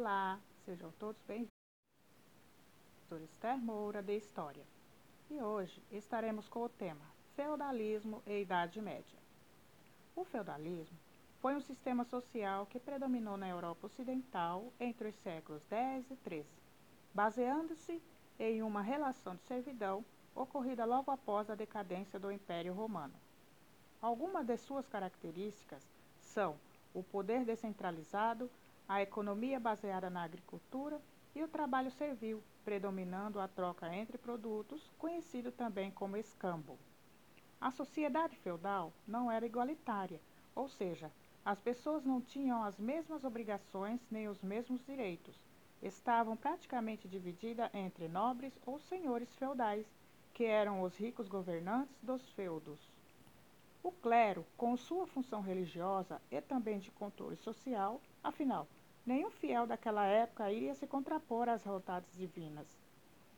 Olá, sejam todos bem-vindos. Sou Esther Moura, de História. E hoje estaremos com o tema Feudalismo e Idade Média. O feudalismo foi um sistema social que predominou na Europa Ocidental entre os séculos X e XIII, baseando-se em uma relação de servidão ocorrida logo após a decadência do Império Romano. Algumas de suas características são o poder descentralizado, a economia baseada na agricultura e o trabalho servil, predominando a troca entre produtos, conhecido também como escambo. A sociedade feudal não era igualitária, ou seja, as pessoas não tinham as mesmas obrigações nem os mesmos direitos. Estavam praticamente divididas entre nobres ou senhores feudais, que eram os ricos governantes dos feudos. O clero, com sua função religiosa e também de controle social, afinal, nenhum fiel daquela época iria se contrapor às vontades divinas.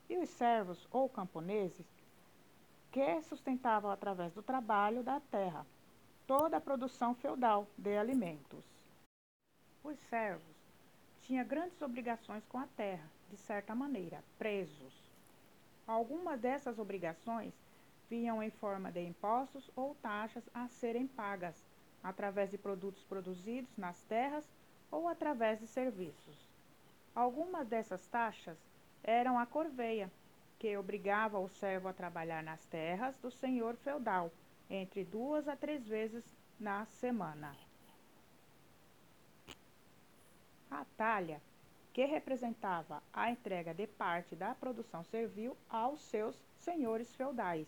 E os servos ou camponeses, que sustentavam através do trabalho da terra toda a produção feudal de alimentos. Os servos tinham grandes obrigações com a terra, de certa maneira, presos. Algumas dessas obrigações vinham em forma de impostos ou taxas a serem pagas através de produtos produzidos nas terras ou através de serviços. Algumas dessas taxas eram a corveia, que obrigava o servo a trabalhar nas terras do senhor feudal entre duas a três vezes na semana. A talha, que representava a entrega de parte da produção servil aos seus senhores feudais,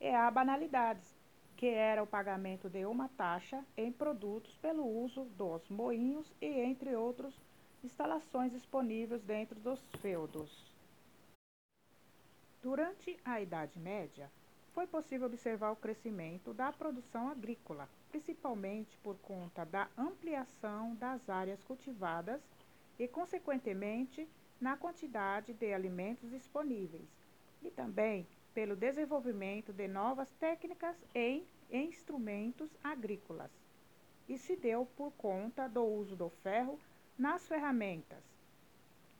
e a banalidades, que era o pagamento de uma taxa em produtos pelo uso dos moinhos e entre outras instalações disponíveis dentro dos feudos. Durante a Idade Média, foi possível observar o crescimento da produção agrícola, principalmente por conta da ampliação das áreas cultivadas e, consequentemente, na quantidade de alimentos disponíveis, e também pelo desenvolvimento de novas técnicas e instrumentos agrícolas, e se deu por conta do uso do ferro nas ferramentas.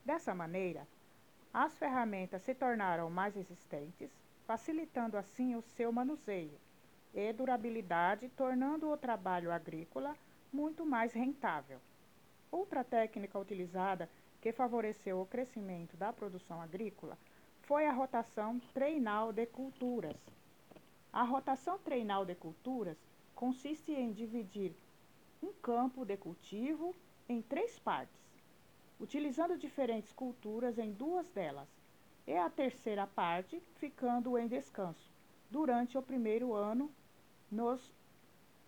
Dessa maneira, as ferramentas se tornaram mais resistentes, facilitando assim o seu manuseio e durabilidade, tornando o trabalho agrícola muito mais rentável. Outra técnica utilizada que favoreceu o crescimento da produção agrícola foi a rotação treinal de culturas. A rotação treinal de culturas consiste em dividir um campo de cultivo em três partes, utilizando diferentes culturas em duas delas, e a terceira parte ficando em descanso durante o primeiro ano. Nos,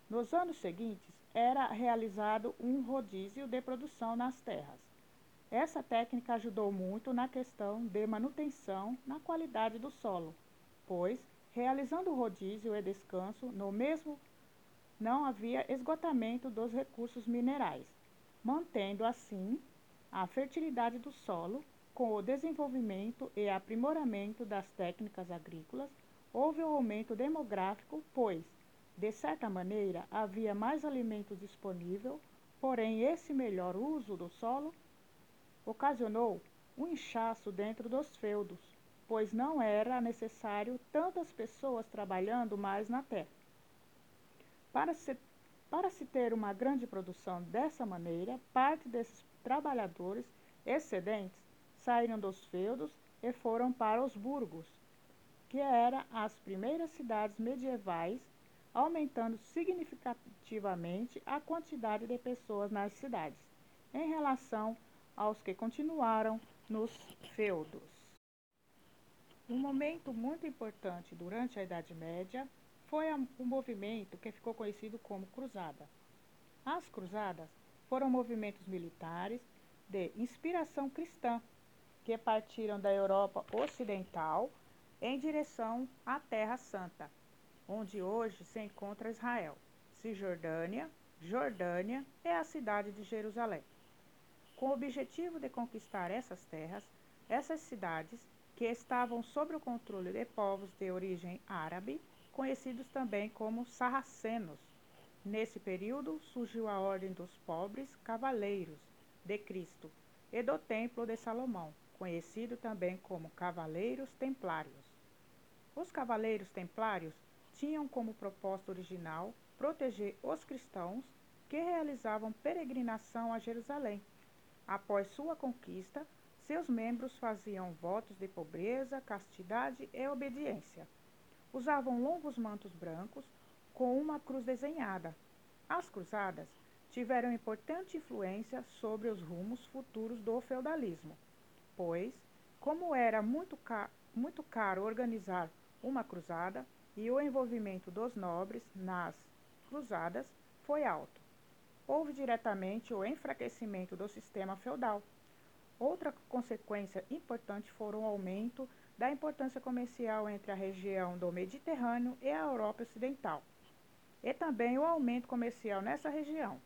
nos anos seguintes, era realizado um rodízio de produção nas terras. Essa técnica ajudou muito na questão de manutenção na qualidade do solo, pois, realizando rodízio e descanso no mesmo, não havia esgotamento dos recursos minerais, mantendo assim a fertilidade do solo. Com o desenvolvimento e aprimoramento das técnicas agrícolas, houve um aumento demográfico, pois, de certa maneira, havia mais alimento disponível, porém esse melhor uso do solo ocasionou um inchaço dentro dos feudos, pois não era necessário tantas pessoas trabalhando mais na terra. Para se, para se ter uma grande produção dessa maneira, parte desses trabalhadores excedentes saíram dos feudos e foram para os burgos, que eram as primeiras cidades medievais, aumentando significativamente a quantidade de pessoas nas cidades, em relação aos que continuaram nos feudos. Um momento muito importante durante a Idade Média foi o movimento que ficou conhecido como Cruzada. As Cruzadas foram movimentos militares de inspiração cristã que partiram da Europa Ocidental em direção à Terra Santa, onde hoje se encontra Israel, Cisjordânia, Jordânia e a cidade de Jerusalém com o objetivo de conquistar essas terras, essas cidades, que estavam sob o controle de povos de origem árabe, conhecidos também como sarracenos. Nesse período surgiu a Ordem dos Pobres Cavaleiros de Cristo, e do Templo de Salomão, conhecido também como Cavaleiros Templários. Os Cavaleiros Templários tinham como propósito original proteger os cristãos que realizavam peregrinação a Jerusalém. Após sua conquista, seus membros faziam votos de pobreza, castidade e obediência. Usavam longos mantos brancos com uma cruz desenhada. As cruzadas tiveram importante influência sobre os rumos futuros do feudalismo, pois, como era muito, ca muito caro organizar uma cruzada e o envolvimento dos nobres nas cruzadas foi alto. Houve diretamente o enfraquecimento do sistema feudal. Outra consequência importante foi o aumento da importância comercial entre a região do Mediterrâneo e a Europa Ocidental, e também o aumento comercial nessa região.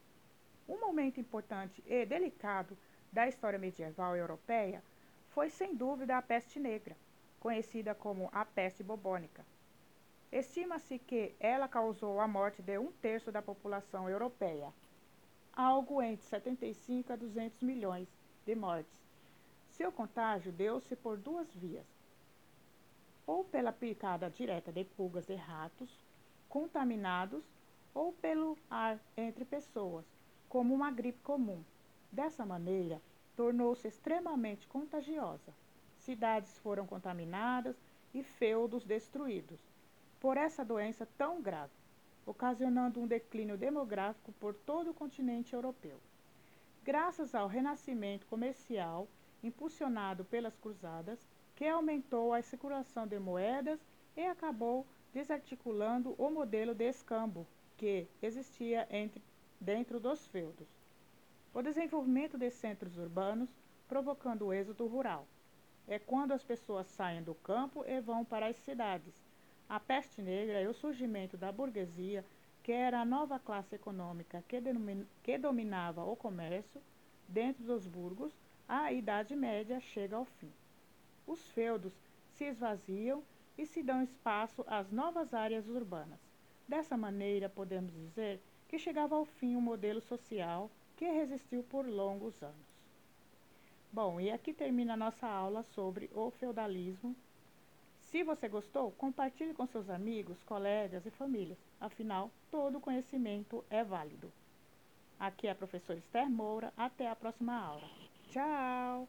Um momento importante e delicado da história medieval europeia foi, sem dúvida, a peste negra, conhecida como a peste bubônica. Estima-se que ela causou a morte de um terço da população europeia, algo entre 75 a 200 milhões de mortes. Seu contágio deu-se por duas vias, ou pela picada direta de pulgas e ratos contaminados, ou pelo ar entre pessoas, como uma gripe comum. Dessa maneira, tornou-se extremamente contagiosa. Cidades foram contaminadas e feudos destruídos por essa doença tão grave, ocasionando um declínio demográfico por todo o continente europeu. Graças ao renascimento comercial impulsionado pelas cruzadas, que aumentou a circulação de moedas e acabou desarticulando o modelo de escambo que existia entre dentro dos feudos. O desenvolvimento de centros urbanos provocando o êxodo rural. É quando as pessoas saem do campo e vão para as cidades. A peste negra e o surgimento da burguesia, que era a nova classe econômica que, que dominava o comércio dentro dos burgos, a Idade Média chega ao fim. Os feudos se esvaziam e se dão espaço às novas áreas urbanas. Dessa maneira, podemos dizer que chegava ao fim um modelo social que resistiu por longos anos. Bom, e aqui termina a nossa aula sobre o feudalismo. Se você gostou, compartilhe com seus amigos, colegas e famílias. Afinal, todo conhecimento é válido. Aqui é a professora Esther Moura. Até a próxima aula. Tchau!